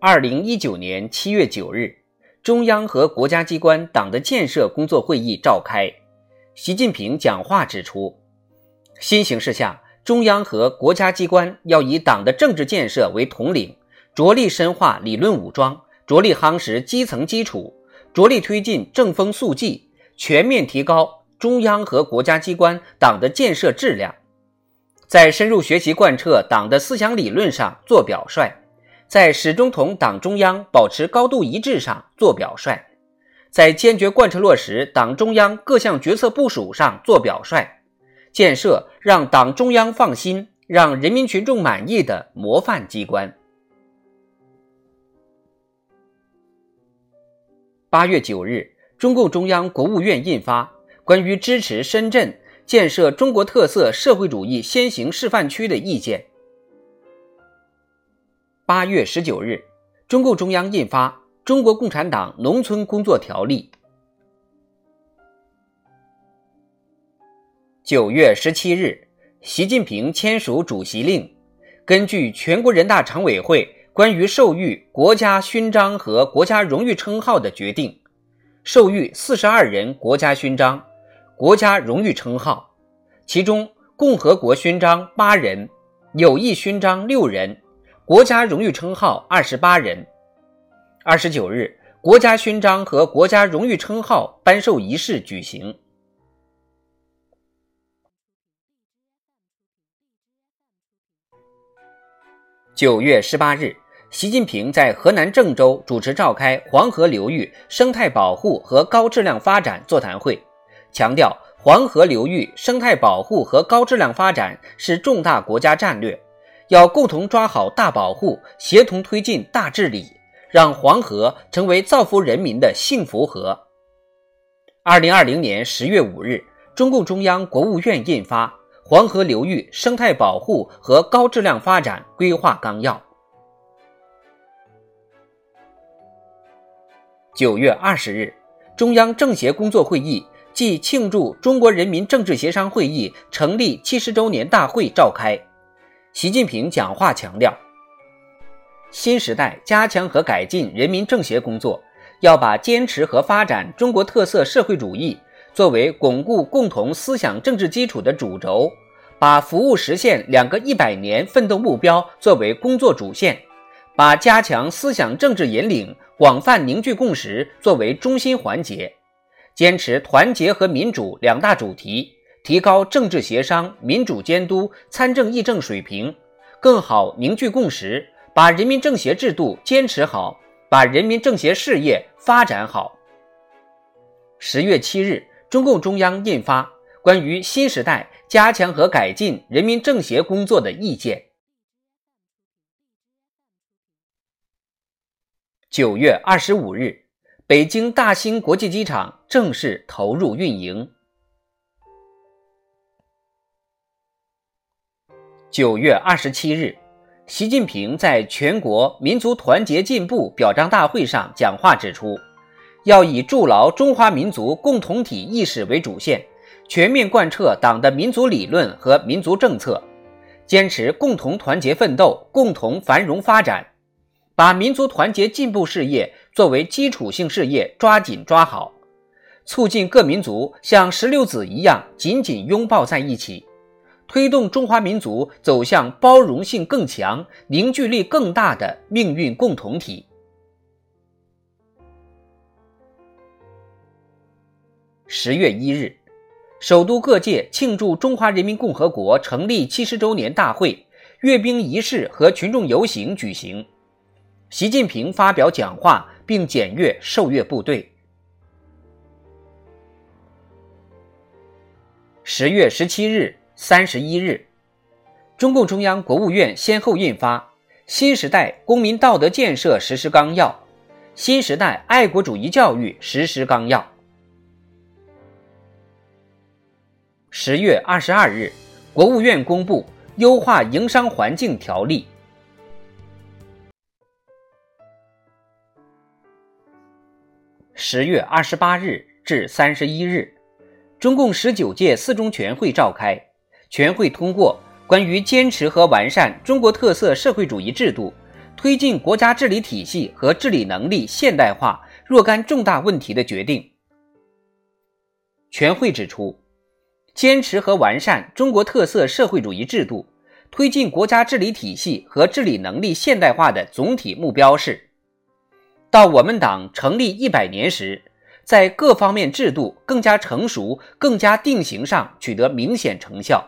二零一九年七月九日，中央和国家机关党的建设工作会议召开。习近平讲话指出，新形势下，中央和国家机关要以党的政治建设为统领，着力深化理论武装，着力夯实基层基础，着力推进正风肃纪，全面提高中央和国家机关党的建设质量，在深入学习贯彻党的思想理论上做表率。在始终同党中央保持高度一致上做表率，在坚决贯彻落实党中央各项决策部署上做表率，建设让党中央放心、让人民群众满意的模范机关。八月九日，中共中央、国务院印发《关于支持深圳建设中国特色社会主义先行示范区的意见》。八月十九日，中共中央印发《中国共产党农村工作条例》。九月十七日，习近平签署主席令，根据全国人大常委会关于授予国家勋章和国家荣誉称号的决定，授予四十二人国家勋章、国家荣誉称号，其中共和国勋章八人，友谊勋章六人。国家荣誉称号二十八人。二十九日，国家勋章和国家荣誉称号颁授仪式举行。九月十八日，习近平在河南郑州主持召开黄河流域生态保护和高质量发展座谈会，强调黄河流域生态保护和高质量发展是重大国家战略。要共同抓好大保护，协同推进大治理，让黄河成为造福人民的幸福河。二零二零年十月五日，中共中央、国务院印发《黄河流域生态保护和高质量发展规划纲要》。九月二十日，中央政协工作会议暨庆祝中国人民政治协商会议成立七十周年大会召开。习近平讲话强调，新时代加强和改进人民政协工作，要把坚持和发展中国特色社会主义作为巩固共同思想政治基础的主轴，把服务实现两个一百年奋斗目标作为工作主线，把加强思想政治引领、广泛凝聚共识作为中心环节，坚持团结和民主两大主题。提高政治协商、民主监督、参政议政水平，更好凝聚共识，把人民政协制度坚持好，把人民政协事业发展好。十月七日，中共中央印发《关于新时代加强和改进人民政协工作的意见》。九月二十五日，北京大兴国际机场正式投入运营。九月二十七日，习近平在全国民族团结进步表彰大会上讲话指出，要以筑牢中华民族共同体意识为主线，全面贯彻党的民族理论和民族政策，坚持共同团结奋斗、共同繁荣发展，把民族团结进步事业作为基础性事业抓紧抓好，促进各民族像石榴籽一样紧紧拥抱在一起。推动中华民族走向包容性更强、凝聚力更大的命运共同体。十月一日，首都各界庆祝中华人民共和国成立七十周年大会、阅兵仪式和群众游行举行。习近平发表讲话并检阅受阅部队。十月十七日、三十一日，中共中央、国务院先后印发《新时代公民道德建设实施纲要》《新时代爱国主义教育实施纲要》。十月二十二日，国务院公布《优化营商环境条例》。十月二十八日至三十一日。中共十九届四中全会召开，全会通过关于坚持和完善中国特色社会主义制度、推进国家治理体系和治理能力现代化若干重大问题的决定。全会指出，坚持和完善中国特色社会主义制度、推进国家治理体系和治理能力现代化的总体目标是，到我们党成立一百年时。在各方面制度更加成熟、更加定型上取得明显成效。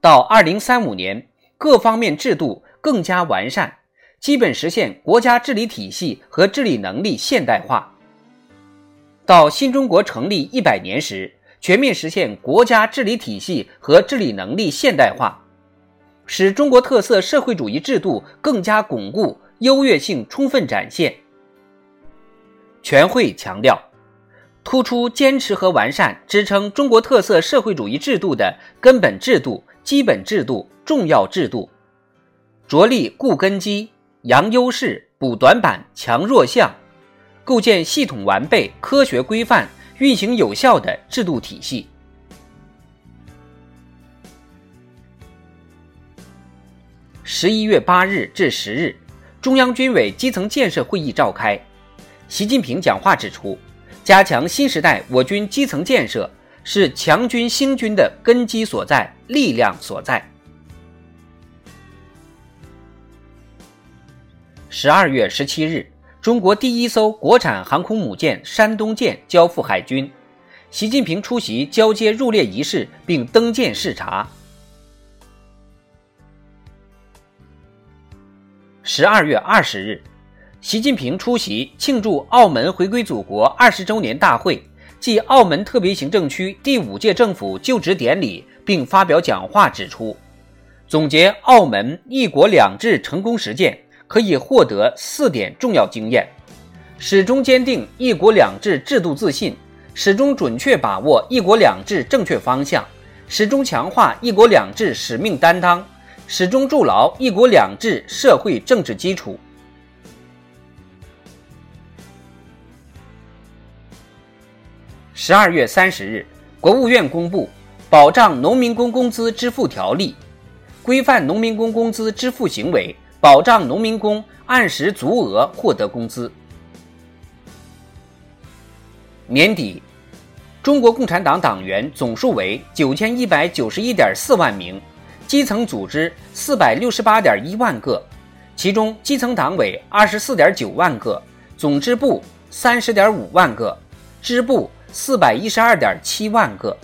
到二零三五年，各方面制度更加完善，基本实现国家治理体系和治理能力现代化。到新中国成立一百年时，全面实现国家治理体系和治理能力现代化，使中国特色社会主义制度更加巩固、优越性充分展现。全会强调，突出坚持和完善支撑中国特色社会主义制度的根本制度、基本制度、重要制度，着力固根基、扬优势、补短板、强弱项，构建系统完备、科学规范、运行有效的制度体系。十一月八日至十日，中央军委基层建设会议召开。习近平讲话指出，加强新时代我军基层建设是强军兴军的根基所在、力量所在。十二月十七日，中国第一艘国产航空母舰“山东舰”交付海军，习近平出席交接入列仪式并登舰视察。十二月二十日。习近平出席庆祝澳门回归祖国二十周年大会继澳门特别行政区第五届政府就职典礼，并发表讲话指出，总结澳门“一国两制”成功实践，可以获得四点重要经验：始终坚定“一国两制”制度自信，始终准确把握“一国两制”正确方向，始终强化“一国两制”使命担当，始终筑牢“一国两制”社会政治基础。十二月三十日，国务院公布《保障农民工工资支付条例》，规范农民工工资支付行为，保障农民工按时足额获得工资。年底，中国共产党党员总数为九千一百九十一点四万名，基层组织四百六十八点一万个，其中基层党委二十四点九万个，总支部三十点五万个，支部。四百一十二点七万个。